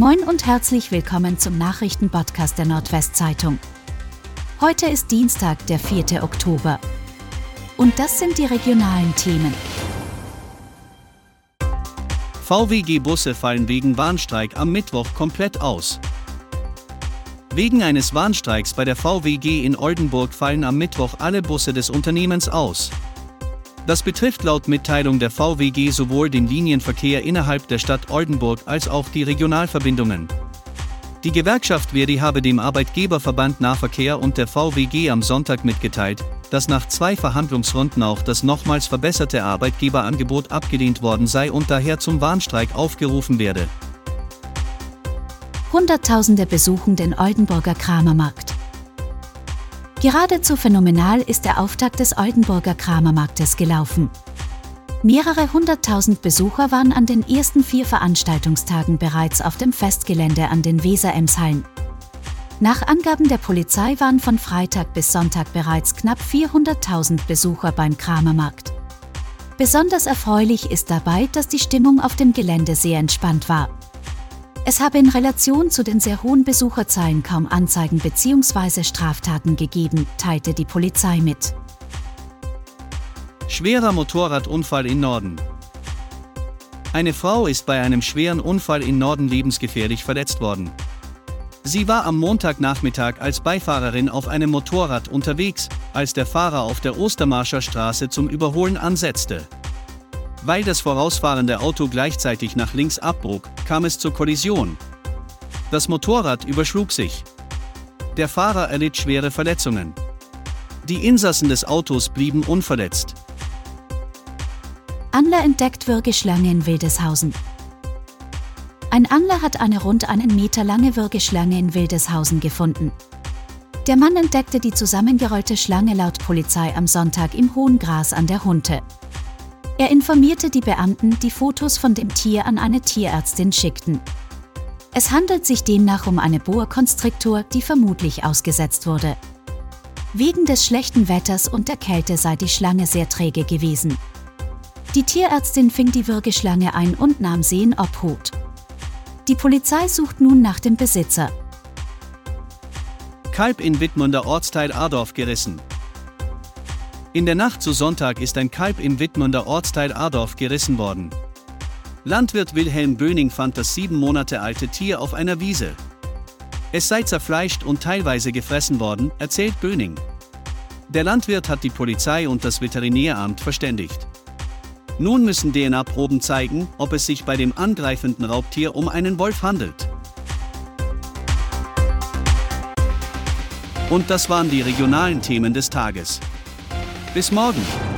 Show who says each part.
Speaker 1: Moin und herzlich willkommen zum Nachrichtenpodcast der Nordwestzeitung. Heute ist Dienstag, der 4. Oktober. Und das sind die regionalen Themen.
Speaker 2: VWG-Busse fallen wegen Warnstreik am Mittwoch komplett aus. Wegen eines Warnstreiks bei der VWG in Oldenburg fallen am Mittwoch alle Busse des Unternehmens aus. Das betrifft laut Mitteilung der VWG sowohl den Linienverkehr innerhalb der Stadt Oldenburg als auch die Regionalverbindungen. Die Gewerkschaft Verdi habe dem Arbeitgeberverband Nahverkehr und der VWG am Sonntag mitgeteilt, dass nach zwei Verhandlungsrunden auch das nochmals verbesserte Arbeitgeberangebot abgelehnt worden sei und daher zum Warnstreik aufgerufen werde.
Speaker 1: Hunderttausende besuchen den Oldenburger Kramermarkt. Geradezu phänomenal ist der Auftakt des Oldenburger Kramermarktes gelaufen. Mehrere hunderttausend Besucher waren an den ersten vier Veranstaltungstagen bereits auf dem Festgelände an den Weser-Emshallen. Nach Angaben der Polizei waren von Freitag bis Sonntag bereits knapp 400.000 Besucher beim Kramermarkt. Besonders erfreulich ist dabei, dass die Stimmung auf dem Gelände sehr entspannt war. Es habe in Relation zu den sehr hohen Besucherzahlen kaum Anzeigen bzw. Straftaten gegeben, teilte die Polizei mit.
Speaker 2: Schwerer Motorradunfall in Norden. Eine Frau ist bei einem schweren Unfall in Norden lebensgefährlich verletzt worden. Sie war am Montagnachmittag als Beifahrerin auf einem Motorrad unterwegs, als der Fahrer auf der Ostermarscher Straße zum Überholen ansetzte. Weil das vorausfahrende Auto gleichzeitig nach links abbog, kam es zur Kollision. Das Motorrad überschlug sich. Der Fahrer erlitt schwere Verletzungen. Die Insassen des Autos blieben unverletzt.
Speaker 1: Angler entdeckt Würgeschlange in Wildeshausen. Ein Angler hat eine rund einen Meter lange Würgeschlange in Wildeshausen gefunden. Der Mann entdeckte die zusammengerollte Schlange laut Polizei am Sonntag im hohen Gras an der Hunte. Er informierte die Beamten, die Fotos von dem Tier an eine Tierärztin schickten. Es handelt sich demnach um eine Boa Constrictor, die vermutlich ausgesetzt wurde. Wegen des schlechten Wetters und der Kälte sei die Schlange sehr träge gewesen. Die Tierärztin fing die Würgeschlange ein und nahm sie in Obhut. Die Polizei sucht nun nach dem Besitzer.
Speaker 2: Kalb in Wittmunder Ortsteil Adorf gerissen. In der Nacht zu Sonntag ist ein Kalb im Wittmunder Ortsteil Adorf gerissen worden. Landwirt Wilhelm Böning fand das sieben Monate alte Tier auf einer Wiese. Es sei zerfleischt und teilweise gefressen worden, erzählt Böning. Der Landwirt hat die Polizei und das Veterinäramt verständigt. Nun müssen DNA-Proben zeigen, ob es sich bei dem angreifenden Raubtier um einen Wolf handelt. Und das waren die regionalen Themen des Tages. Bis morgen!